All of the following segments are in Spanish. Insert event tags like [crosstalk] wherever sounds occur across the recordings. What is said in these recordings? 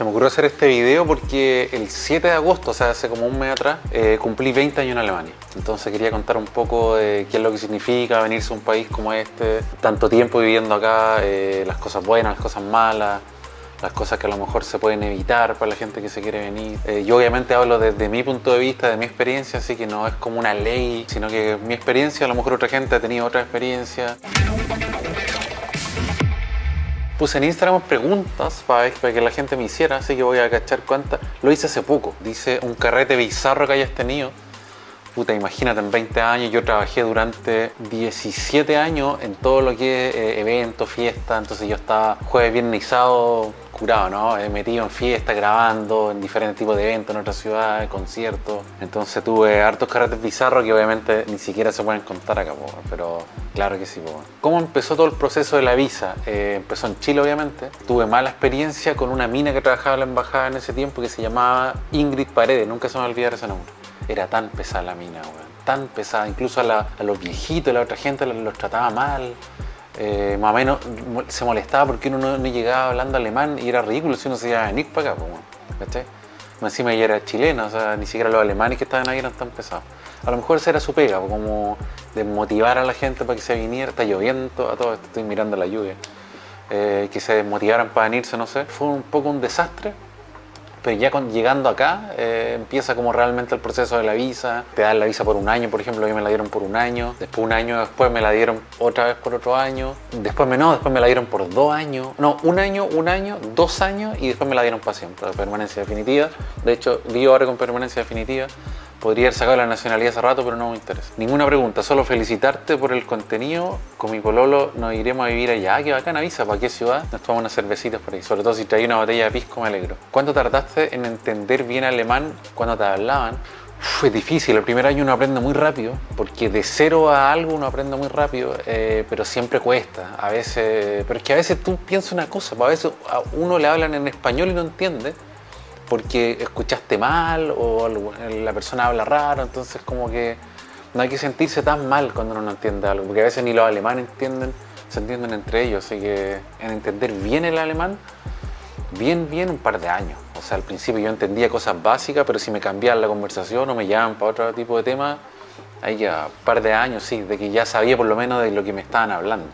Se me ocurrió hacer este video porque el 7 de agosto, o sea, hace como un mes atrás, eh, cumplí 20 años en Alemania. Entonces quería contar un poco de qué es lo que significa venirse a un país como este, tanto tiempo viviendo acá, eh, las cosas buenas, las cosas malas, las cosas que a lo mejor se pueden evitar para la gente que se quiere venir. Eh, yo obviamente hablo desde mi punto de vista, de mi experiencia, así que no es como una ley, sino que mi experiencia, a lo mejor otra gente ha tenido otra experiencia. Puse en Instagram preguntas para, que la gente me hiciera, así que voy a cachar cuántas. Lo hice hace poco. Dice un carrete bizarro que hayas tenido. Puta, imagínate, en 20 años yo trabajé durante 17 años en todo lo que es eh, eventos, fiestas, entonces yo estaba jueves, viernes curado, ¿no? He metido en fiestas, grabando en diferentes tipos de eventos en otras ciudades, conciertos. Entonces tuve hartos carretes bizarros que obviamente ni siquiera se pueden contar acá, pero claro que sí. Po. ¿Cómo empezó todo el proceso de la visa? Eh, empezó en Chile, obviamente. Tuve mala experiencia con una mina que trabajaba en la embajada en ese tiempo que se llamaba Ingrid Paredes, nunca se me va a olvidar ese nombre. Era tan pesada la mina. Tan pesada, incluso a, los viejitos, a la otra gente los trataba mal. Eh, más o menos se molestaba porque uno no, llegaba hablando alemán y era ridículo si uno se iba a venir para acá, ¿cachai? Encima ella era chilena, o sea, ni siquiera los alemanes que estaban ahí eran tan pesados. A lo mejor esa era su pega, como de motivar a la gente para que se viniera. Está lloviendo a todo esto, estoy mirando la lluvia. Eh, que se desmotivaran para venirse, no sé. Fue un poco un desastre, pero ya llegando acá eh, empieza como realmente el proceso de la visa. Te dan la visa por un año, por ejemplo, a mí me la dieron por un año. Después un año después me la dieron otra vez por otro año. Después me no, después me la dieron por dos años. No, un año, un año, dos años y después me la dieron para siempre, permanencia definitiva. De hecho, vivo ahora con permanencia definitiva. Podría haber sacado la nacionalidad hace rato, pero no me interesa. Ninguna pregunta, solo felicitarte por el contenido. Con mi pololo nos iremos a vivir allá. Qué bacana visa, ¿para qué ciudad? Nos tomamos unas cervecitas por ahí. Sobre todo si traí una botella de pisco, me alegro. ¿Cuánto tardaste en entender bien alemán cuando te hablaban? Fue difícil, el primer año uno aprende muy rápido, porque de cero a algo uno aprende muy rápido, eh, pero siempre cuesta. A veces, pero es que a veces tú piensas una cosa, pues a veces a uno le hablan en español y no entiende, porque escuchaste mal o la persona habla raro, entonces como que no hay que sentirse tan mal cuando uno no entiende algo, porque a veces ni los alemanes entienden, se entienden entre ellos, así que en entender bien el alemán, bien, bien un par de años. O sea, al principio yo entendía cosas básicas, pero si me cambiaban la conversación o me llaman para otro tipo de tema, ahí ya un par de años, sí, de que ya sabía por lo menos de lo que me estaban hablando.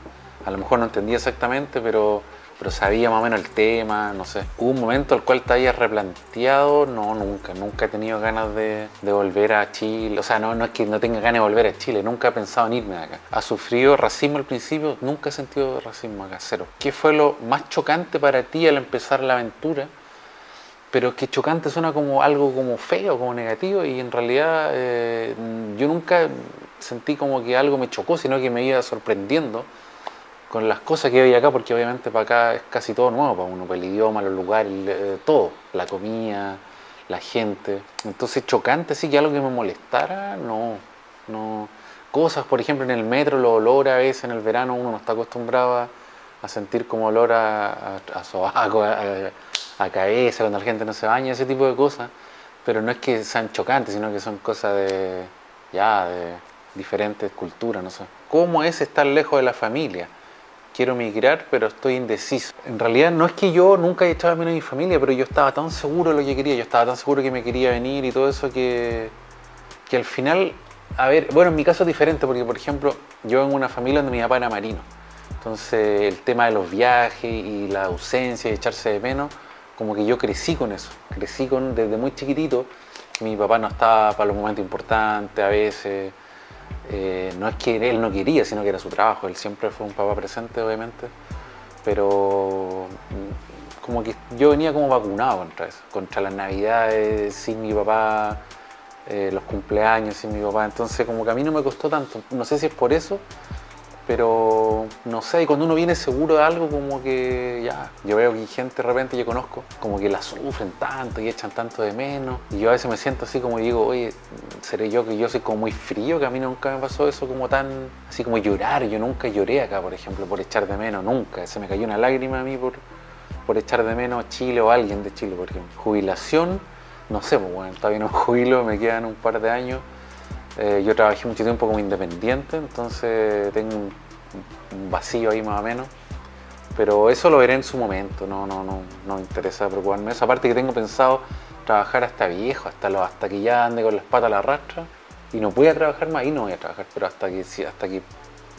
A lo mejor no entendía exactamente, pero pero sabía más o menos el tema, no sé. ¿Hubo un momento al cual te hayas replanteado? No, nunca, nunca he tenido ganas de, volver a Chile. O sea, no, no es que no tenga ganas de volver a Chile, nunca he pensado en irme de acá. ¿Ha sufrido racismo al principio? Nunca he sentido racismo acá, cero. ¿Qué fue lo más chocante para ti al empezar la aventura? Pero que chocante suena como algo como feo, como negativo, y en realidad eh, yo nunca sentí como que algo me chocó, sino que me iba sorprendiendo con las cosas que hay acá, porque obviamente para acá es casi todo nuevo para uno, para el idioma, los lugares, eh, todo, la comida, la gente. Entonces chocante, sí que algo que me molestara, no, no. Cosas, por ejemplo, en el metro, los olores a veces en el verano uno no está acostumbrado a, sentir como olor a, a, sobaco, a, cabeza, cuando la gente no se baña, ese tipo de cosas. Pero no es que sean chocantes, sino que son cosas de, ya, de diferentes culturas, no sé. ¿Cómo es estar lejos de la familia? Quiero migrar, pero estoy indeciso. En realidad no es que yo nunca haya echado a menos a mi familia, pero yo estaba tan seguro de lo que quería, yo estaba tan seguro que me quería venir y todo eso que, que al final, a ver, bueno, en mi caso es diferente porque, por ejemplo, yo en una familia donde mi papá era marino. Entonces el tema de los viajes y la ausencia y echarse de menos, como que yo crecí con eso, crecí con desde muy chiquitito. Mi papá no estaba para los momentos importantes a veces eh, no es que él no quería, sino que era su trabajo. Él siempre fue un papá presente, obviamente. Pero mm, como que yo venía como vacunado contra eso, contra las navidades sin mi papá, eh, los cumpleaños sin mi papá. Entonces como que a mí no me costó tanto. No sé si es por eso, pero no sé, y cuando uno viene seguro de algo, como que ya, yo veo que gente de repente yo conozco, como que la sufren tanto y echan tanto de menos, y yo a veces me siento así como digo, oye, seré yo que yo soy como muy frío, que a mí nunca me pasó eso como tan, así como llorar, yo nunca lloré acá, por ejemplo, por echar de menos, nunca, se me cayó una lágrima a mí por, por echar de menos Chile o alguien de Chile, por ejemplo. Jubilación, no sé, pues bueno, todavía no [laughs] jubilo, me quedan un par de años eh, yo trabajé mucho tiempo como independiente, entonces tengo un, vacío ahí más o menos. Pero eso lo veré en su momento, no, no, no, no me interesa preocuparme. Esa parte que tengo pensado trabajar hasta viejo, hasta, lo, hasta que ya ande con las patas a la rastra y no pueda trabajar más, ahí no voy a trabajar, pero hasta que, hasta que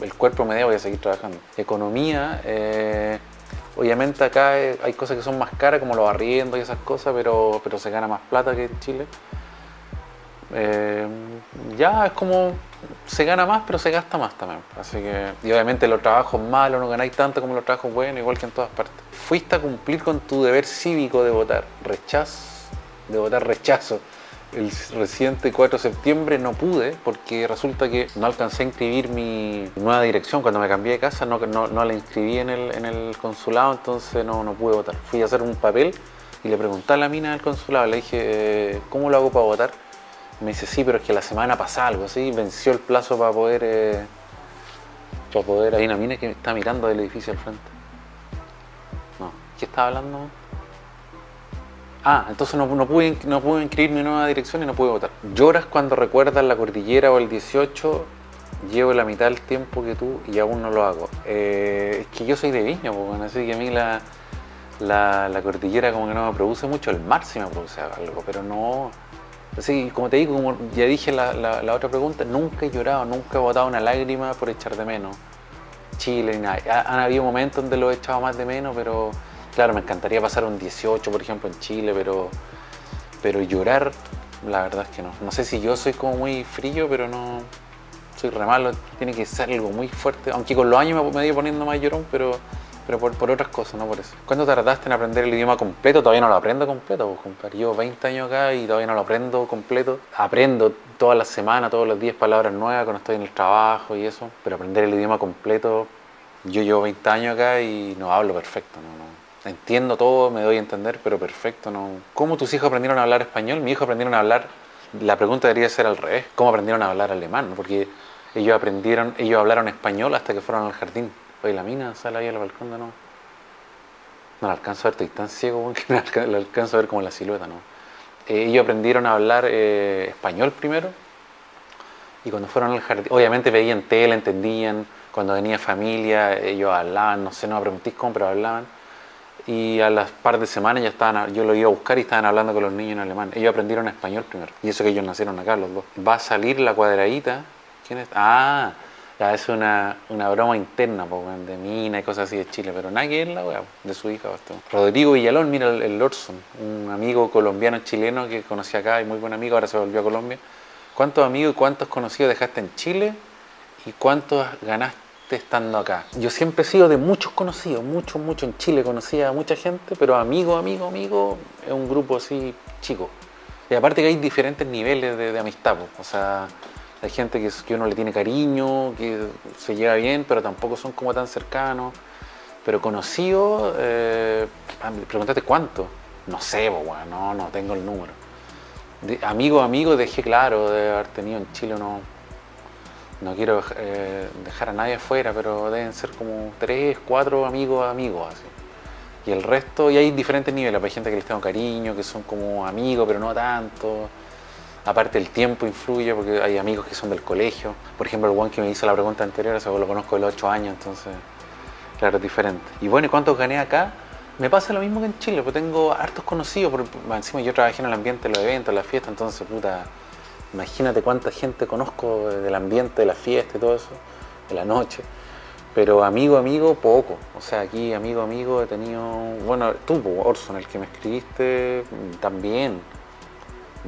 el cuerpo me dé voy a seguir trabajando. Economía, eh, obviamente acá hay cosas que son más caras como los arriendos y esas cosas, pero, pero se gana más plata que en Chile. Eh, ya es como se gana más, pero se gasta más también. Así que, y obviamente los trabajos malos no ganáis tanto como los trabajos buenos, igual que en todas partes. Fuiste a cumplir con tu deber cívico de votar, rechazo, de votar rechazo. El reciente 4 de septiembre no pude porque resulta que no alcancé a inscribir mi nueva dirección cuando me cambié de casa, no, no, la inscribí en el, en el consulado, entonces no, no pude votar. Fui a hacer un papel y le pregunté a la mina del consulado, le dije, eh, ¿cómo lo hago para votar? Me dice, sí, pero es que la semana pasada algo así, venció el plazo para poder. Eh, para poder. Hay una mina que está mirando del edificio al frente. No, ¿qué estaba hablando? Ah, entonces no, no, pude, no pude inscribir mi nueva dirección y no pude votar. Lloras cuando recuerdas la cordillera o el 18. Llevo la mitad del tiempo que tú y aún no lo hago. Eh, es que yo soy de Viña, pues, así que a mí la, la, la, cordillera como que no me produce mucho. El mar sí me produce algo, pero no Sí, como te digo, como ya dije la, la, otra pregunta, nunca he llorado, nunca he botado una lágrima por echar de menos Chile ni nada. Han habido momentos donde lo he echado más de menos, pero claro, me encantaría pasar un 18, por ejemplo, en Chile, pero, pero llorar, la verdad es que no. No sé si yo soy como muy frío, pero no soy re malo, tiene que ser algo muy fuerte, aunque con los años me, he ido poniendo más llorón, pero pero por, otras cosas, no por eso. ¿Cuánto tardaste en aprender el idioma completo? Todavía no lo aprendo completo, pues, compadre. Llevo 20 años acá y todavía no lo aprendo completo. Aprendo todas las semanas, todos los días palabras nuevas cuando estoy en el trabajo y eso, pero aprender el idioma completo, yo llevo 20 años acá y no hablo perfecto, no, Entiendo todo, me doy a entender, pero perfecto, no. ¿Cómo tus hijos aprendieron a hablar español? Mi hijo aprendieron a hablar, la pregunta debería ser al revés, ¿cómo aprendieron a hablar alemán? Porque ellos aprendieron, ellos hablaron español hasta que fueron al jardín. Oye, la mina sale ahí al balcón no. No la alcanzo a ver, estoy tan ciego [laughs] que no la alcanzo a ver como la silueta, ¿no? Eh, ellos aprendieron a hablar eh, español primero y cuando fueron al jardín, obviamente veían tele, entendían, cuando venía familia, ellos hablaban, no sé, no me preguntéis cómo, pero hablaban. Y a las par de semanas ya estaban, yo lo iba a buscar y estaban hablando con los niños en alemán. Ellos aprendieron español primero. Y eso que ellos nacieron acá, los dos. Va a salir la cuadradita. ¿Quién es? Ah, ya es una, una broma interna de mina y cosas así de Chile, pero nadie es la weá, de su hija. Bastante. Rodrigo Villalón, mira el, el Lorson, un amigo colombiano chileno que conocí acá y muy buen amigo, ahora se volvió a Colombia. ¿Cuántos amigos y cuántos conocidos dejaste en Chile y cuántos ganaste estando acá? Yo siempre he sido de muchos conocidos, muchos, muchos. En Chile conocía a mucha gente, pero amigo, amigo, amigo, es un grupo así chico. Y aparte que hay diferentes niveles de amistad, o sea hay gente que, que uno le tiene cariño, que se lleva bien, pero tampoco son como tan cercanos. Pero conocido, eh, ah, pregúntate cuánto. No sé, no, no tengo el número. De, amigo, amigo, dejé claro de haber tenido en Chile, no, no quiero eh, dejar a nadie afuera, pero deben ser como tres, cuatro amigos, amigos, así. Y el resto, y hay diferentes niveles, hay gente que les tengo cariño, que son como amigos, pero no tanto Aparte el tiempo influye porque hay amigos que son del colegio. Por ejemplo, el one que me hizo la pregunta anterior, eso lo conozco de los 8 años, entonces, claro, es diferente. Y bueno, ¿y cuántos gané acá? Me pasa lo mismo que en Chile, porque tengo hartos conocidos, porque encima yo trabajé en el ambiente de los eventos, las fiestas, entonces, puta, imagínate cuánta gente conozco del ambiente de la fiesta y todo eso, de la noche. Pero amigo, amigo, poco. O sea, aquí amigo, amigo he tenido, bueno, tú, Orson, el que me escribiste, también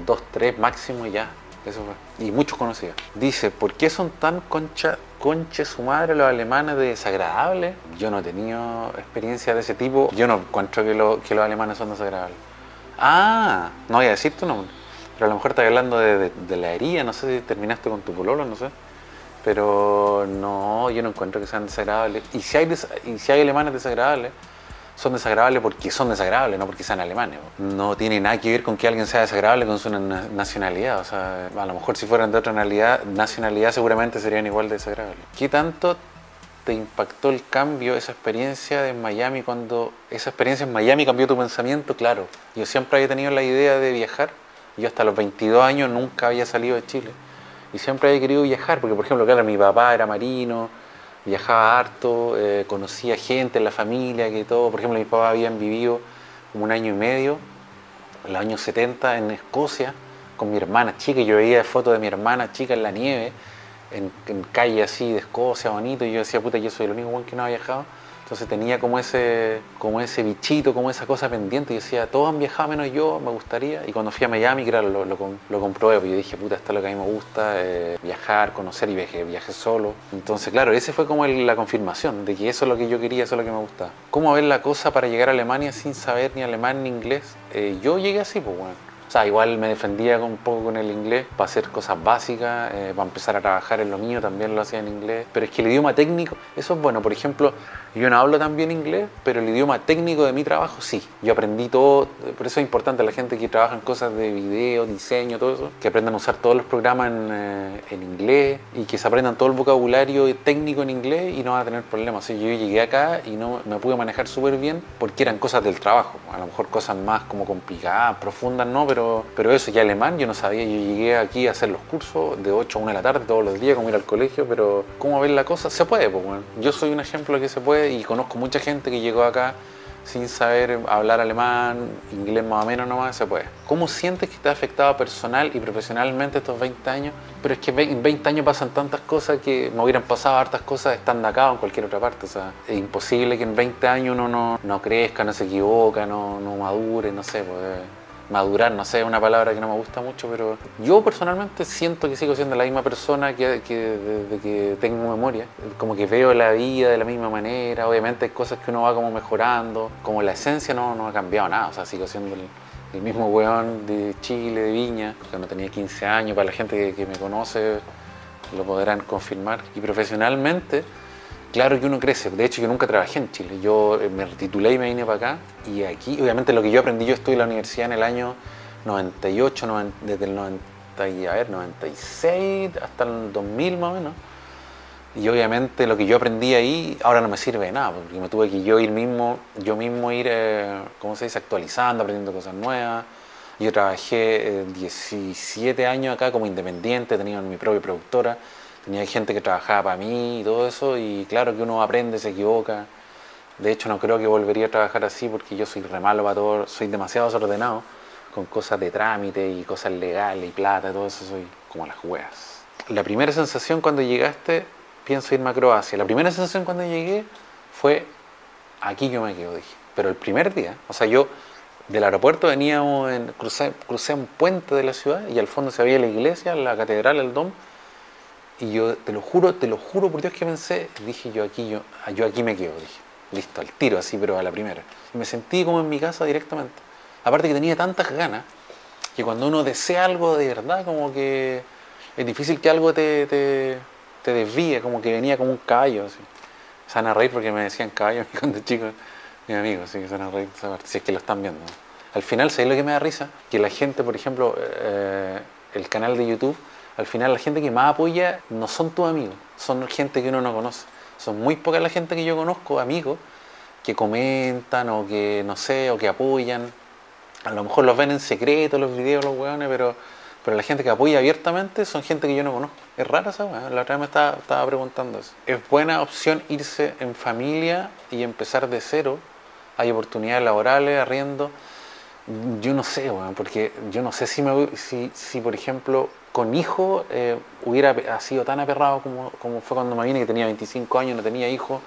dos, tres máximo ya. Eso fue. Y muchos conocidos. Dice, ¿por qué son tan concha, conche su madre los alemanes de desagradables? Yo no he tenido experiencia de ese tipo. Yo no encuentro que, que los alemanes son desagradables. Ah, no voy a decir tu. Pero a lo mejor estás hablando de, la herida, no sé si terminaste con tu pololo, no sé. Pero no, yo no encuentro que sean desagradables. Y si hay, y si hay alemanes desagradables, son desagradables porque son desagradables, no porque sean alemanes. No tiene nada que ver con que alguien sea desagradable con su nacionalidad. O sea, a lo mejor si fueran de otra nacionalidad, seguramente serían igual de desagradables. ¿Qué tanto te impactó el cambio, esa experiencia de Miami cuando esa experiencia en Miami cambió tu pensamiento? Claro, yo siempre había tenido la idea de viajar. Yo hasta los 22 años nunca había salido de Chile. Y siempre había querido viajar, porque por ejemplo, claro, mi papá era marino, viajaba harto, eh, conocía gente en la familia, que todo. Por ejemplo, mis papás habían vivido como un año y medio, en los años 70, en Escocia, con mi hermana chica. Yo veía fotos de mi hermana chica en la nieve, en, en calle así de Escocia, bonito, y yo decía, puta, yo soy el único buen que no ha viajado. Entonces tenía como ese, como ese bichito, como esa cosa pendiente. Y decía, todos han viajado menos yo, me gustaría. Y cuando fui a Miami, claro, lo, lo, lo comprobé. Porque yo dije, puta, esto es lo que a mí me gusta, eh, viajar, conocer y viaje, viaje solo. Entonces, claro, ese fue como el, la confirmación de que eso es lo que yo quería, eso es lo que me gustaba. ¿Cómo ver la cosa para llegar a Alemania sin saber ni alemán ni inglés? Eh, yo llegué así, pues bueno o sea, igual me defendía un poco con el inglés para hacer cosas básicas, eh, para empezar a trabajar en lo mío, también lo hacía en inglés. Pero es que el idioma técnico, eso es bueno. Por ejemplo, yo no hablo tan bien inglés, pero el idioma técnico de mi trabajo sí. Yo aprendí todo, por eso es importante la gente que trabaja en cosas de video, diseño, todo eso, que aprendan a usar todos los programas en, eh, inglés y que se aprendan todo el vocabulario técnico en inglés y no van a tener problemas. O yo llegué acá y no me pude manejar súper bien porque eran cosas del trabajo. A lo mejor cosas más como complicadas, profundas, no, pero pero, eso, ya alemán yo no sabía, yo llegué aquí a hacer los cursos de 8 a 1 de la tarde todos los días, como ir al colegio, pero ¿cómo ver la cosa? Se puede, pues bueno. Yo soy un ejemplo de que se puede y conozco mucha gente que llegó acá sin saber hablar alemán, inglés más o menos nomás, se puede. ¿Cómo sientes que te ha afectado personal y profesionalmente estos 20 años? Pero es que en 20 años pasan tantas cosas que me hubieran pasado hartas cosas estando acá o en cualquier otra parte. O sea, es imposible que en 20 años uno no, no crezca, no se equivoca, no, no madure, no sé, pues madurar, no sé, es una palabra que no me gusta mucho, pero yo personalmente siento que sigo siendo la misma persona que, que desde que tengo memoria. Como que veo la vida de la misma manera, obviamente hay cosas que uno va como mejorando, como la esencia no, no ha cambiado nada, o sea, sigo siendo el, mismo weón de Chile, de Viña, cuando tenía 15 años, para la gente que, que me conoce lo podrán confirmar. Y profesionalmente Claro que uno crece, de hecho yo nunca trabajé en Chile, yo eh, me titulé y me vine para acá y aquí obviamente lo que yo aprendí, yo estuve en la universidad en el año 98, desde el 90, a ver, 96 hasta el 2000 más o menos. Y obviamente lo que yo aprendí ahí ahora no me sirve de nada, porque me tuve que yo ir mismo, yo mismo ir, eh, ¿cómo se dice?, actualizando, aprendiendo cosas nuevas. Yo trabajé 17 años acá como independiente, tenía mi propia productora tenía gente que trabajaba para mí y todo eso, y claro que uno aprende, se equivoca. De hecho, no creo que volvería a trabajar así porque yo soy re malo para todo, soy demasiado desordenado con cosas de trámite y cosas legales y plata, todo eso soy como las hueas. La primera sensación cuando llegaste, pienso irme a Croacia. La primera sensación cuando llegué fue, aquí yo me quedo, dije. Pero el primer día, o sea, yo del aeropuerto veníamos, en, crucé, crucé un puente de la ciudad y al fondo se veía la iglesia, la catedral, el dom, y yo te lo juro, te lo juro por Dios que pensé, dije yo aquí, yo, yo aquí me quedo, dije, listo, al tiro así, pero a la primera. Y me sentí como en mi casa directamente. Aparte que tenía tantas ganas, que cuando uno desea algo de verdad, como que es difícil que algo te, te, te desvíe, como que venía como un caballo. Así. Se reír porque me decían caballo [laughs] cuando chico, mis amigos, así que se van a reír esa parte, si es que lo están viendo. Al final, ¿sabes lo que me da risa? Que la gente, por ejemplo, eh, el canal de YouTube, al final la gente que más apoya no son tus amigos, son gente que uno no conoce. Son muy pocas la gente que yo conozco, amigos, que comentan o que, no sé, o que apoyan. A lo mejor los ven en secreto los videos, los hueones, pero, pero la gente que apoya abiertamente son gente que yo no conozco. Es rara esa weón, la otra vez me estaba, estaba preguntando eso. Es buena opción irse en familia y empezar de cero. Hay oportunidades laborales, arriendo. Yo no sé, weón, porque yo no sé si, me, si, si por ejemplo, con hijo eh, hubiera sido tan aperrado como, como, fue cuando me vine, que tenía 25 años, no tenía hijo.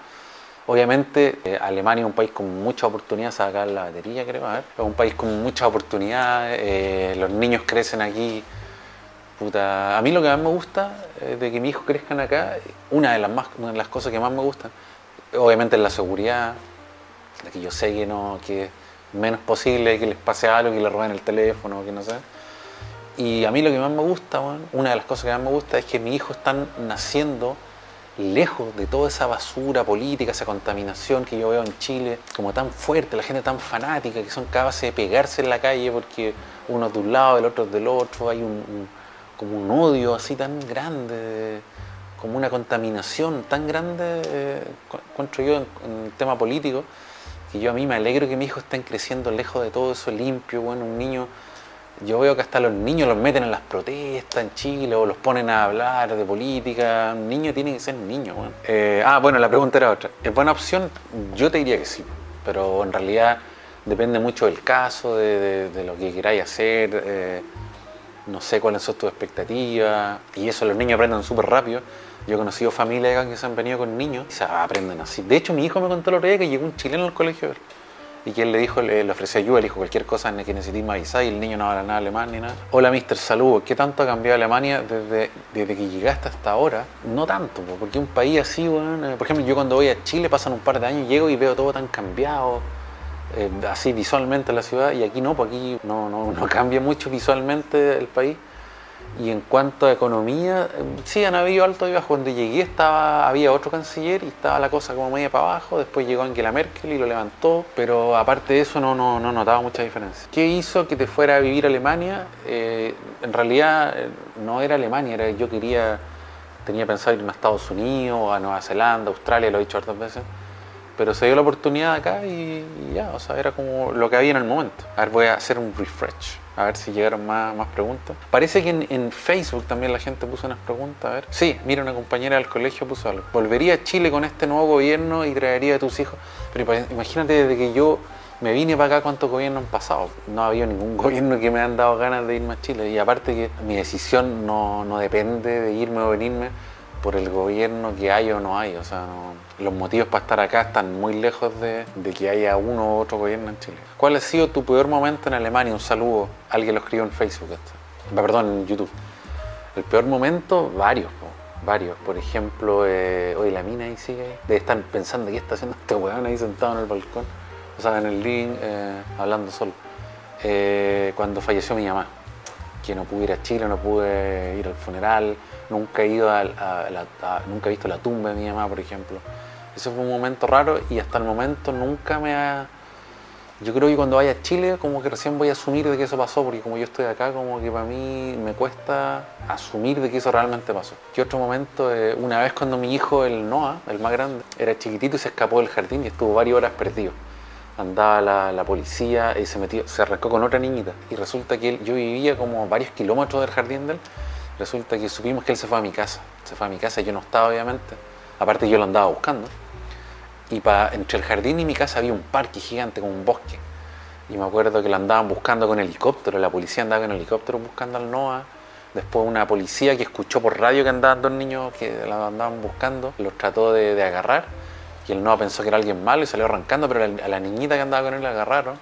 Obviamente, eh, Alemania es un país con mucha oportunidad, sacar la batería, creo, a ver. es un país con muchas oportunidades, eh, los niños crecen aquí. Puta. A mí lo que más me gusta de que mis hijos crezcan acá, una de, las más, una de las cosas que más me gustan, obviamente es la seguridad, de que yo sé que no, que menos posible que les pase algo, que les roben el teléfono, que no sé. Y a mí lo que más me gusta, una de las cosas que más me gusta es que mis hijos están naciendo lejos de toda esa basura política, esa contaminación que yo veo en Chile, como tan fuerte, la gente tan fanática, que son capaces de pegarse en la calle porque uno es de un lado, el otro es del otro, hay un, como un odio así tan grande, como una contaminación tan grande, eh, encuentro yo en, el tema político, que yo a mí me alegro que mis hijos estén creciendo lejos de todo eso limpio, bueno, un niño Yo veo que hasta los niños los meten en las protestas en Chile o los ponen a hablar de política. Un niño tiene que ser niño. weón. Eh, ah, bueno, la pregunta era otra. ¿Es buena opción? Yo te diría que sí, pero en realidad depende mucho del caso, de, de- de lo que queráis hacer. eh, no sé cuáles son tus expectativas. Y eso los niños aprenden súper rápido. Yo he conocido familias que se han venido con niños y se aprenden así. De hecho, mi hijo me contó el otro día que llegó un chileno al colegio. Y que él le dijo, le, le ofreció ayuda, le dijo cualquier cosa en que necesites me avisar y el niño no habla nada alemán ni nada. Hola, mister, saludos. ¿Qué tanto ha cambiado Alemania desde, desde que llegaste hasta ahora? No tanto, po, porque un país así, weón, eh, por ejemplo, yo cuando voy a Chile pasan un par de años, llego y veo todo tan cambiado, eh, así visualmente la ciudad, y aquí no, pues aquí no, no, no cambia mucho visualmente el país. Y en cuanto a economía, eh, sí han habido altos y bajos. Cuando llegué estaba, había otro canciller y estaba la cosa como media para abajo. Después llegó Angela Merkel y lo levantó. Pero aparte de eso no, no, no notaba mucha diferencia. ¿Qué hizo que te fuera a vivir a Alemania? Eh, en realidad eh, no era Alemania, era yo quería, tenía pensado irme a Estados Unidos, a Nueva Zelanda, Australia, lo he dicho hartas veces. Pero se dio la oportunidad acá y, y ya, o sea, era como lo que había en el momento. A ver, voy a hacer un refresh, a ver si llegaron más, más preguntas. Parece que en, en Facebook también la gente puso unas preguntas, a ver. Sí, mira, una compañera del colegio puso algo. ¿Volvería a Chile con este nuevo gobierno y traería a tus hijos? Pero imagínate desde que yo me vine para acá, ¿cuántos gobiernos han pasado? No ha habido ningún [laughs] gobierno que me han dado ganas de irme a Chile. Y aparte que mi decisión no, no depende de irme o venirme por el gobierno que hay o no hay. O sea, no- los motivos para estar acá están muy lejos de, que haya uno u otro gobierno en Chile. ¿Cuál ha sido tu peor momento en Alemania? Un saludo. Alguien lo escribió en Facebook. Va, Perdón, en YouTube. El peor momento, varios, varios. Por ejemplo, eh, hoy la mina ahí sigue ahí. Debe estar pensando qué está haciendo este weón ahí sentado en el balcón. O sea, en el living, eh, hablando solo. Eh, cuando falleció mi mamá que no pude ir a Chile, no pude ir al funeral, nunca he ido a, a- nunca he visto la tumba de mi mamá, por ejemplo. Ese fue un momento raro y hasta el momento nunca me ha... Yo creo que cuando vaya a Chile como que recién voy a asumir de que eso pasó, porque como yo estoy acá, como que para mí me cuesta asumir de que eso realmente pasó. ¿Qué otro momento? Eh, una vez cuando mi hijo, el Noah, el más grande, era chiquitito y se escapó del jardín y estuvo varias horas perdido andaba la, la policía y se metió, se arrancó con otra niñita. Y resulta que él, yo vivía como varios kilómetros del jardín de él. Resulta que supimos que él se fue a mi casa. Se fue a mi casa, yo no estaba obviamente. Aparte yo lo andaba buscando. Y pa- entre el jardín y mi casa había un parque gigante, como un bosque. Y me acuerdo que lo andaban buscando con helicóptero, la policía andaba con helicóptero buscando al Noah. Después una policía que escuchó por radio que andaban dos niños que la andaban buscando, los trató de, de agarrar. Y el Noah pensó que era alguien malo y salió arrancando, pero a la niñita que andaba con él la agarraron.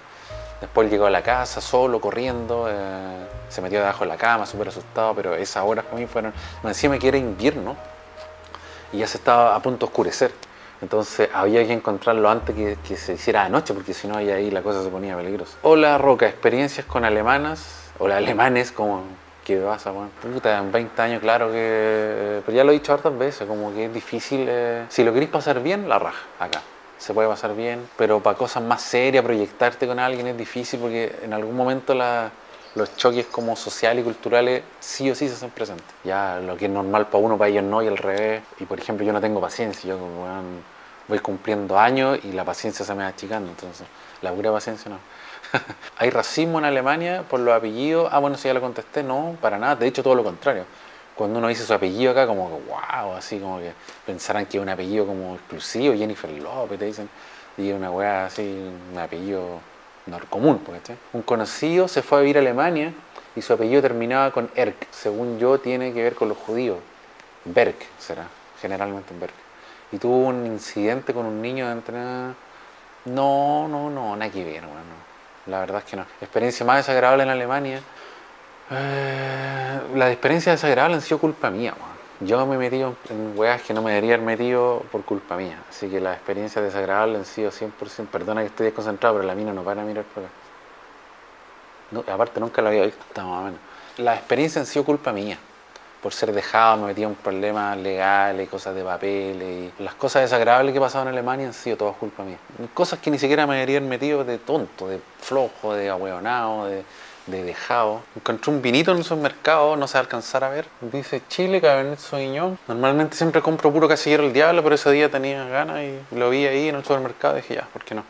Después llegó a la casa solo, corriendo, eh, se metió debajo de la cama, súper asustado, pero esas horas para mí fueron... Me encima que era invierno y ya se estaba a punto de oscurecer. Entonces había que encontrarlo antes que, que se hiciera de noche, porque si no ahí, la cosa se ponía peligrosa. Hola Roca, experiencias con alemanas, hola alemanes, como ¿qué pasa, weón? Puta, en 20 años, claro que. Pero ya lo he dicho hartas veces, como que es difícil. eh, Si lo queréis pasar bien, la raja, acá. Se puede pasar bien, pero para cosas más serias, proyectarte con alguien es difícil porque en algún momento la- los choques como sociales y culturales sí o sí se hacen presentes. Ya lo que es normal para uno, para ellos no, y al revés. Y por ejemplo, yo no tengo paciencia, yo weón, voy cumpliendo años y la paciencia se me va achicando, entonces la pura paciencia no. [laughs] ¿Hay racismo en Alemania por los apellidos? Ah, bueno, si ya lo contesté, no, para nada, de hecho todo lo contrario. Cuando uno dice su apellido acá, como que wow, así como que pensarán que es un apellido como exclusivo, Jennifer López, te dicen, y una weá así, un apellido no, común, ¿cachai? Un conocido se fue a vivir a Alemania y su apellido terminaba con Erk, según yo tiene que ver con los judíos. Berg será, generalmente en Berg. Y tuvo un incidente con un niño de entre... No, no, no, nada que ver, bueno, la verdad es que no. Experiencia más desagradable en Alemania. Eh, las experiencias desagradables han sido culpa mía. Yo me he metido en weas que no me debería haber metido por culpa mía. Así que las experiencias desagradables han sido 100%. Perdona que estoy desconcentrado, pero la mina no para mirar por acá. Aparte, nunca lo había visto, más o menos. Las experiencias han sido culpa mía. Por ser dejado, me metí en problemas legales, cosas de papeles. Y las cosas desagradables que pasado en Alemania han sido todas culpa mía. Cosas que ni siquiera me deberían metido de tonto, de flojo, de ahueonado, de, de dejado. Encontré un vinito en un supermercado, no se va a alcanzar a ver. Dice Chile, Cabernet Sauvignon. Normalmente siempre compro puro casillero el diablo, pero ese día tenía ganas y lo vi ahí en el supermercado y dije, ya, ¿por qué no?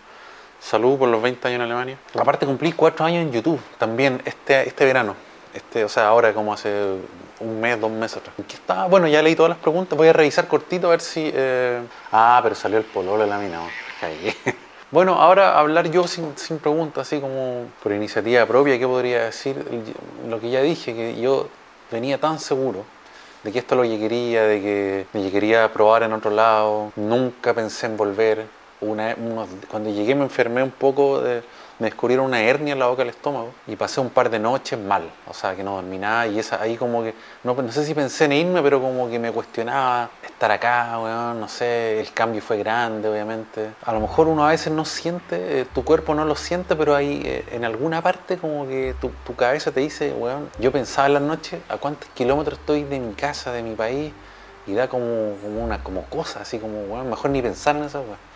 Salud por los 20 años en Alemania. Aparte cumplí 4 años en YouTube también este, este verano. Este, o sea, ahora como hace un mes, dos meses atrás. ¿Qué estaba? Bueno, ya leí todas las preguntas. Voy a revisar cortito a ver si... eh, Ah, pero salió el pololo de la mina. oh, cagué. [laughs] Bueno, ahora hablar yo sin, sin preguntas, así como por iniciativa propia, ¿qué podría decir? Lo que ya dije, que yo venía tan seguro de que esto es lo que quería, de que me quería probar en otro lado. Nunca pensé en volver. Una, cuando llegué me enfermé un poco, de- me descubrieron una hernia en la boca del estómago y pasé un par de noches mal, o sea que no dormí nada y esa, ahí como que, no, sé si pensé en irme, pero como que me cuestionaba estar acá, weón, no sé, el cambio fue grande, obviamente. A lo mejor uno a veces no siente, eh, tu cuerpo no lo siente, pero ahí eh, en alguna parte como que tu, tu cabeza te dice, weón, yo pensaba en las noches a cuántos kilómetros estoy de mi casa, de mi país, y da como, como una como cosa, así como, weón, mejor ni pensar en esa weón.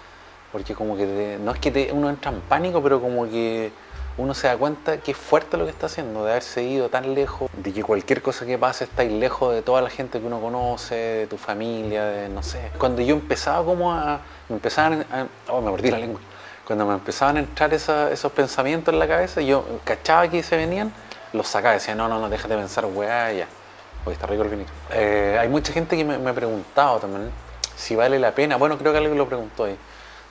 Porque como que te- no es que uno entra en pánico, pero como que uno se da cuenta que es fuerte lo que está haciendo, de haberse ido tan lejos, de que cualquier cosa que pase estáis lejos de toda la gente que uno conoce, de tu familia, de no sé. Cuando yo empezaba como a... Me empezaban a... Oh, me mordí la lengua. Cuando me empezaban a entrar esa- esos pensamientos en la cabeza, yo cachaba que se venían, los sacaba, decía, no, no, no, déjate pensar, weá, ya. Hoy está rico el vinito. Eh, hay mucha gente que me ha preguntado también si vale la pena, bueno, creo que alguien lo preguntó ahí,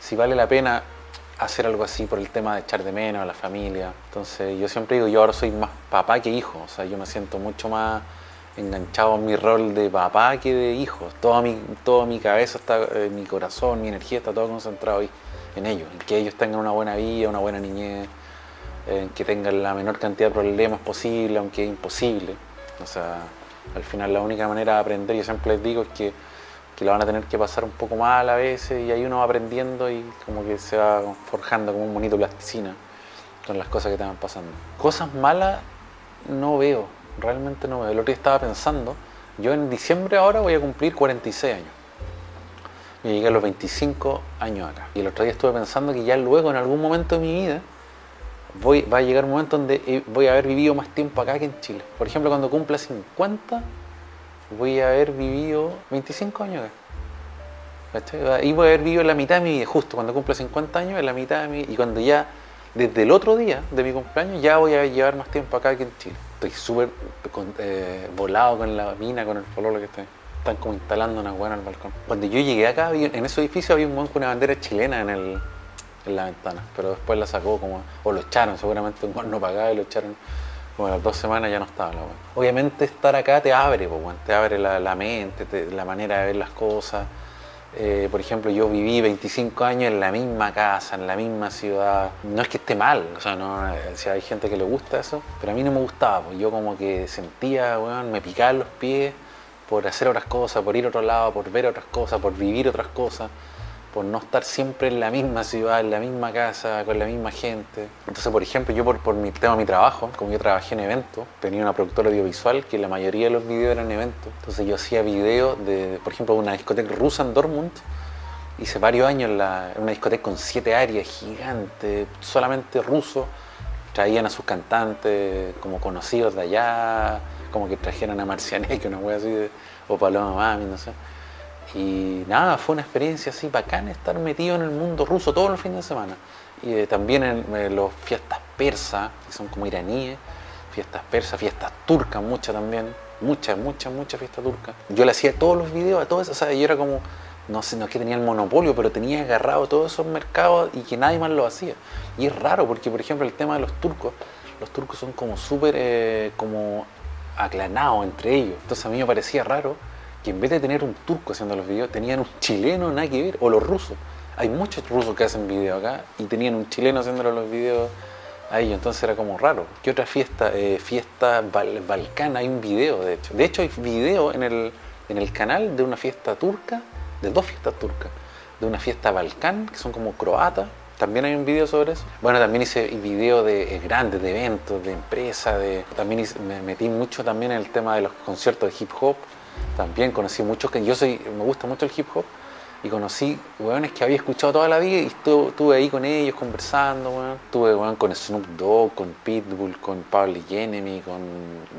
si vale la pena hacer algo así por el tema de echar de menos a la familia. Entonces yo siempre digo, yo ahora soy más papá que hijo, o sea, yo me siento mucho más enganchado en mi rol de papá que de hijo. Toda mi, toda mi cabeza, está, eh, mi corazón, mi energía está todo concentrado ahí, en ellos, en que ellos tengan una buena vida, una buena niñez, en que tengan la menor cantidad de problemas posible, aunque es imposible. O sea, al final la única manera de aprender, yo siempre les digo, es que, que la van a tener que pasar un poco mal a veces y ahí uno va aprendiendo y como que se va forjando como un bonito plasticina con las cosas que te van pasando. Cosas malas no veo, realmente no veo. El otro día estaba pensando, yo en diciembre ahora voy a cumplir 46 años. Yo llegué a los 25 años acá. Y el otro día estuve pensando que ya luego, en algún momento de mi vida, voy, va a llegar un momento donde eh, voy a haber vivido más tiempo acá que en Chile. Por ejemplo, cuando cumpla 50, voy a haber vivido 25 años acá. Y voy a haber vivido la mitad de mi vida, justo cuando cumpla 50 años, la mitad de mi Y cuando ya, desde el otro día de mi cumpleaños, ya voy a llevar más tiempo acá que en Chile. Estoy súper eh, volado con la mina, con el pololo que estoy. Están como instalando una buena en el balcón. Cuando yo llegué acá, en ese edificio había un monje con una bandera chilena en, el, en la ventana, pero después la sacó como, o lo echaron, seguramente un no pagaba y lo echaron. Como las dos semanas ya no estaba la. Obviamente estar acá te abre, te abre la, mente, te- la manera de ver las cosas. Eh, por ejemplo, yo viví 25 años en la misma casa, en la misma ciudad. No es que esté mal, o sea, no, eh, si hay gente que le gusta eso, pero a mí no me gustaba, yo como que sentía, weón, me picaban los pies por hacer otras cosas, por ir a otro lado, por ver otras cosas, por vivir otras cosas, por no estar siempre en la misma ciudad, en la misma casa, con la misma gente. Entonces, por ejemplo, yo por, por mi tema de mi trabajo, como yo trabajé en eventos, tenía una productora audiovisual que la mayoría de los videos eran eventos. Entonces yo hacía videos de, por ejemplo, una discoteca rusa en Dortmund, hice varios años en, la- en una discoteca con siete áreas gigantes, solamente rusos. Traían a sus cantantes como conocidos de allá, como que trajeran a Marcianeque, [laughs] una wea así, de- o Paloma Mami, no sé. Y nada, fue una experiencia así bacana estar metido en el mundo ruso todos los fines de semana. Y eh, también en eh, las fiestas persas, que son como iraníes, fiestas persas, fiestas turcas, muchas también, muchas, muchas, muchas fiestas turcas. Yo le hacía todos los videos a todas, o sea, yo era como, no sé, no es que tenía el monopolio, pero tenía agarrado todos esos mercados y que nadie más lo hacía. Y es raro porque, por ejemplo, el tema de los turcos, los turcos son como súper, eh, como aclanados entre ellos. Entonces a mí me parecía raro que en vez de tener un turco haciendo los videos, tenían un chileno, nada que ver, o los rusos. Hay muchos rusos que hacen videos acá y tenían un chileno haciéndole los videos a ellos, entonces era como raro. ¿Qué otra fiesta? Eh, fiesta bal- balcana, hay un video de hecho. De hecho hay video en el, en el canal de una fiesta turca, de dos fiestas turcas, de una fiesta balcán, que son como croatas. También hay un video sobre eso. Bueno, también hice video de eh, grandes, de eventos, de empresas, de... también me metí mucho también en el tema de los conciertos de hip hop. También conocí muchos que yo soy, me gusta mucho el hip hop. Y conocí weones que había escuchado toda la vida y estuve, ahí con ellos conversando, weón. Estuve weón, con Snoop Dogg, con Pitbull, con Public Enemy, con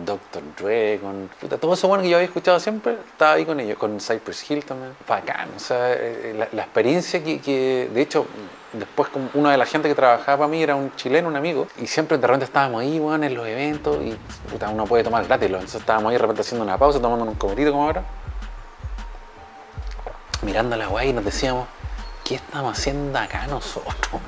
Dr. Dre, con... Puta, todo eso bueno que yo había escuchado siempre, estaba ahí con ellos, con Cypress Hill también. Bacán, o sea, eh, la, la experiencia que, que, de hecho, después una de la gente que trabajaba para mí era un chileno, un amigo, y siempre de repente estábamos ahí, weón, en los eventos, y puta, uno puede tomar gratis, entonces estábamos ahí de repente haciendo una pausa, tomando un cometito como ahora mirando la guay y nos decíamos, ¿qué estamos haciendo acá nosotros,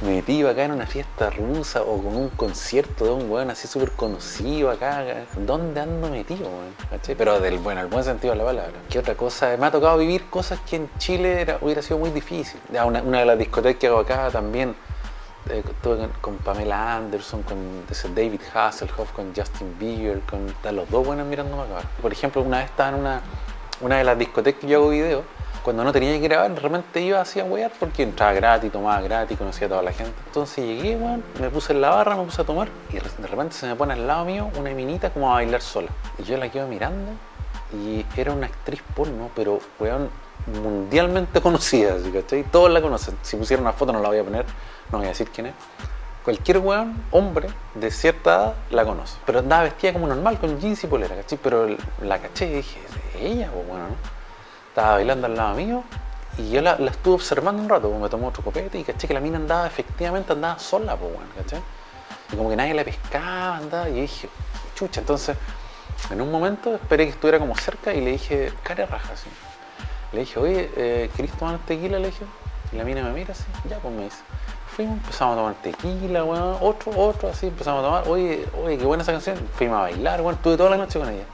Metido acá en una fiesta rusa o con un concierto de un weón así súper conocido acá, ¿Dónde ando metido, weón? Pero del bueno, el buen sentido de la palabra. ¿Qué otra cosa? Me ha tocado vivir cosas que en Chile hubiera sido muy difícil. Una, de las discotecas que hago acá también eh, estuve con, Pamela Anderson, con David Hasselhoff, con Justin Bieber, con los dos buenos mirando acá. Por ejemplo, una vez estaba en una, una de las discotecas que yo hago video cuando no tenía que grabar, realmente iba así a wear porque entraba gratis, tomaba gratis, conocía a toda la gente. Entonces llegué, weón, me puse en la barra, me puse a tomar y de repente se me pone al lado mío una minita como a bailar sola. Y yo la quedo mirando y era una actriz porno, pero weón, mundialmente [laughs] conocida, ¿cachai? Todos la conocen. Si pusiera una foto no la voy a poner, no voy a decir quién es. Cualquier weón, hombre de cierta edad, la conoce. Pero andaba vestida como normal, con jeans y polera, ¿cachai? Pero la caché y dije, ella, pues bueno, ¿no? Estaba bailando al lado mío y yo la, estuve observando un rato, me tomó otro copete y caché que la mina andaba, efectivamente andaba sola, pues bueno, ¿caché? Y como que nadie la pescaba, andaba, y dije, chucha, entonces en un momento esperé que estuviera como cerca y le dije, cara raja, así. Le dije, oye, eh, ¿querés tomar tequila? Le dije, y la mina me mira así, ya, pues me dice. Fuimos, empezamos a tomar tequila, weón, otro, otro, así, empezamos a tomar, oye, oye, qué buena esa canción. Fuimos a bailar, weón, estuve toda la noche con ella.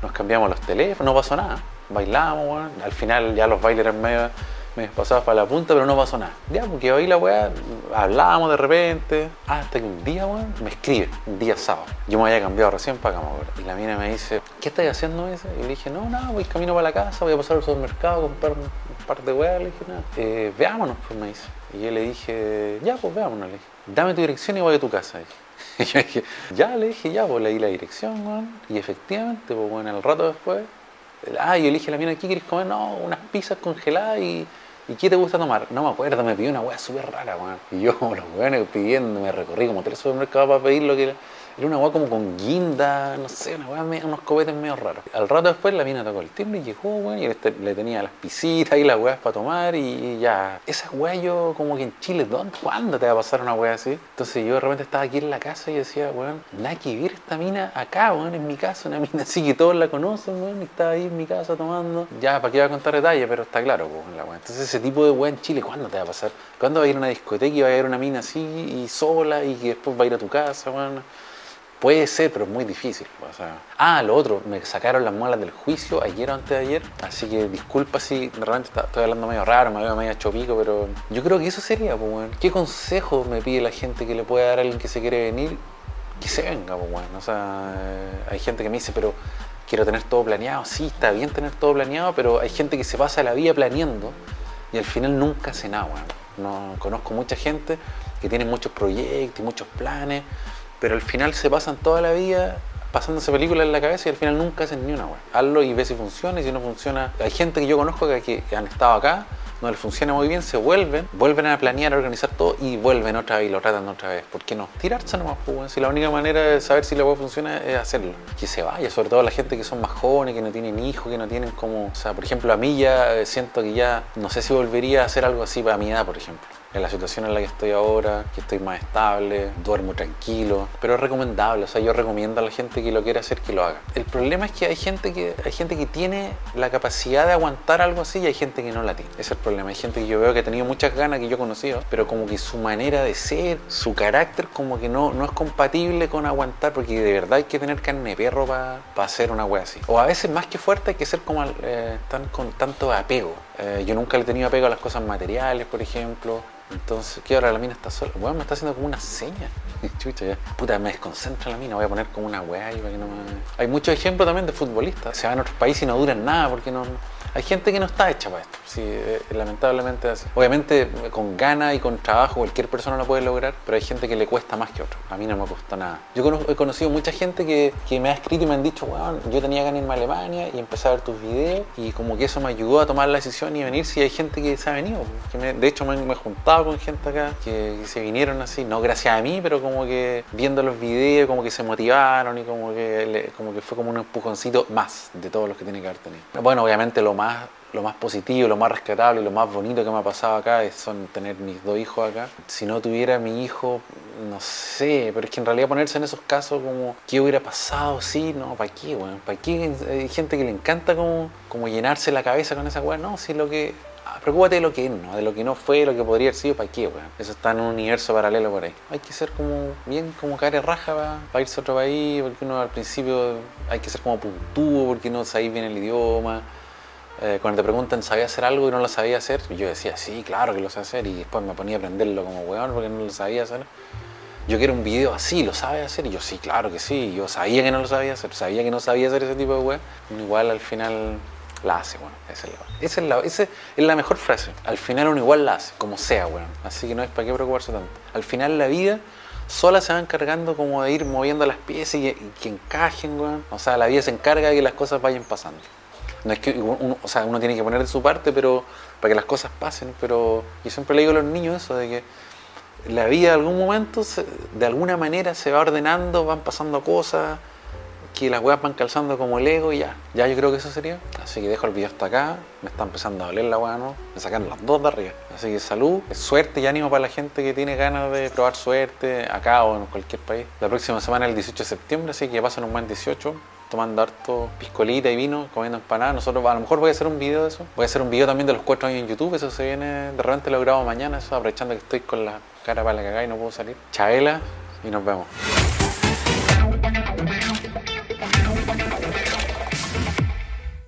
Nos cambiamos los teléfonos, no pasó nada bailamos, weón. Al final ya los bailes eran medio, medio pasados para la punta, pero no pasó nada. Ya, porque hoy la weá, hablábamos de repente, hasta que un día, weón, me escribe, un día sábado. Yo me había cambiado recién para acá. Y la mina me dice, ¿qué estás haciendo ese? Y le dije, no, nada, voy camino para la casa, voy a pasar al supermercado comprar un par de weas. Le dije, nada, eh, veámonos, pues me dice. Y yo le dije, ya, pues veámonos, le dije. Dame tu dirección y voy a tu casa. [laughs] Y yo dije, ya, le dije, ya, pues le di la dirección, weón. Y efectivamente, pues bueno, al rato después Ah, yo elige la mina, ¿qué quieres comer? No, unas pizzas congeladas y, ¿y qué te gusta tomar? No me acuerdo, me pidió una weá súper rara, weón. Y yo, como [laughs] los weones pidiendo, me recorrí como tres supermercados para pedir lo que era una weá como con guinda, no sé, una weá, unos cohetes medio raros. Al rato después la mina tocó el timbre y llegó, weón, y este, le tenía las pisitas y las weas para tomar y, ya. Esa weá yo como que en Chile, ¿dónde, ¿cuándo te va a pasar una weá así? Entonces yo de repente estaba aquí en la casa y decía, weón, nada que ver esta mina acá, weón, en mi casa, una [laughs] mina así que todos la conocen, weón, y estaba ahí en mi casa tomando. Ya, ¿para qué iba a contar detalles? Pero está claro, weón, la weá. Entonces ese tipo de weá en Chile, ¿cuándo te va a pasar? ¿Cuándo va a ir a una discoteca y va a ir una mina así y sola y que después va a ir a tu casa, weón? Puede ser, pero es muy difícil. O sea, ah, lo otro, me sacaron las muelas del juicio ayer o antes de ayer, así que disculpa si de estoy hablando medio raro, me veo medio chopico, pero yo creo que eso sería, pues. ¿Qué consejo me pide la gente que le puede dar a alguien que se quiere venir? Que se venga, pues, bueno. O sea, hay gente que me dice, pero quiero tener todo planeado. Sí, está bien tener todo planeado, pero hay gente que se pasa la vida planeando y al final nunca hace nada, bueno. No, conozco mucha gente que tiene muchos proyectos y muchos planes pero al final se pasan toda la vida pasándose películas en la cabeza y al final nunca hacen ni una, weón. Hazlo y ve si funciona y si no funciona. Hay gente que yo conozco que, han estado acá, no les funciona muy bien, se vuelven, vuelven a planear, a organizar todo y vuelven otra vez y lo tratan otra vez. ¿Por qué no? Tirarse nomás, pues, Si la única manera de saber si la web funciona es hacerlo. Que se vaya, sobre todo la gente que son más jóvenes, que no tienen hijos, que no tienen como. O sea, por ejemplo, a mí ya eh, siento que ya no sé si volvería a hacer algo así para mi edad, por ejemplo en la situación en la que estoy ahora, que estoy más estable, duermo tranquilo, pero es recomendable, o sea, yo recomiendo a la gente que lo quiera hacer que lo haga. El problema es que hay gente que hay gente que tiene la capacidad de aguantar algo así y hay gente que no la tiene. Ese es el problema. Hay gente que yo veo que ha tenido muchas ganas que yo he conocido, pero como que su manera de ser, su carácter como que no, no es compatible con aguantar porque de verdad hay que tener carne de perro para hacer una wea así. O a veces más que fuerte hay que ser como eh, tan, con tanto apego. Eh, yo nunca le tenido apego a las cosas materiales, por ejemplo. Entonces, ¿qué ahora la mina está sola? Bueno, me está haciendo como una seña. [laughs] Chucha, ya. Puta, me desconcentra la mina, voy a poner como una weá ahí para que no me... Hay muchos ejemplos también de futbolistas. Se van a otros países y no duran nada porque no, Hay gente que no está hecha para esto, sí, eh, lamentablemente así. Obviamente con ganas y con trabajo cualquier persona lo puede lograr, pero hay gente que le cuesta más que otro. A mí no me costó nada. Yo he conocido mucha gente que, me ha escrito y me han dicho, bueno, yo tenía ganas de irme a Alemania y empecé a ver tus videos y como que eso me ayudó a tomar la decisión y venir si hay gente que se ha venido. De hecho me, he juntado con gente acá que, se vinieron así, no gracias a mí, pero como que viendo los videos como que se motivaron y como que, como que fue como un empujoncito más de todos los que tiene que haber tenido. Bueno, obviamente lo más lo más positivo, lo más rescatable, lo más bonito que me ha pasado acá es son tener mis dos hijos acá. Si no tuviera mi hijo, no sé, pero es que en realidad ponerse en esos casos como, ¿qué hubiera pasado? Sí, no, ¿para qué, bueno? ¿Para qué? Hay gente que le encanta como, como llenarse la cabeza con esa weá. No, si lo que... Ah, preocúpate de lo que no, de lo que no fue, lo que podría haber sido, ¿para qué, weón? Eso está en un universo paralelo por ahí. Hay que ser como bien como cara raja para irse a otro país, porque uno al principio hay que ser como puntúo, porque no sabéis bien el idioma eh, cuando te preguntan, ¿sabía hacer algo y no lo sabía hacer? Yo decía, sí, claro que lo sé hacer. Y después me ponía a aprenderlo como weón porque no lo sabía hacer. Yo quiero un video así, ¿lo sabe hacer? Y yo, sí, claro que sí. Yo sabía que no lo sabía hacer, sabía que no sabía hacer ese tipo de weón. Igual al final la hace, bueno. Esa es la, es la, es la mejor frase. Al final uno igual la hace, como sea, weón. Así que no es para qué preocuparse tanto. Al final la vida sola se va encargando como de ir moviendo las piezas y, y que encajen, weón. O sea, la vida se encarga de que las cosas vayan pasando. No es que uno, o sea, uno tiene que poner de su parte pero para que las cosas pasen, pero yo siempre le digo a los niños eso de que la vida en algún momento, de alguna manera se va ordenando, van pasando cosas, que las weas van calzando como Lego y ya. Ya yo creo que eso sería. Así que dejo el video hasta acá. Me está empezando a doler la wea, ¿no? Me sacan las dos de arriba. Así que salud, suerte y ánimo para la gente que tiene ganas de probar suerte acá o en cualquier país. La próxima semana es el 18 de septiembre, así que pasen un buen 18 tomando harto piscolita y vino, comiendo empanadas. Nosotros a lo mejor voy a hacer un video de eso. Voy a hacer un video también de los cuatro años en YouTube. Eso se viene, de repente lo grabo mañana, eso aprovechando que estoy con la cara para la cagada y no puedo salir. Chaela y nos vemos.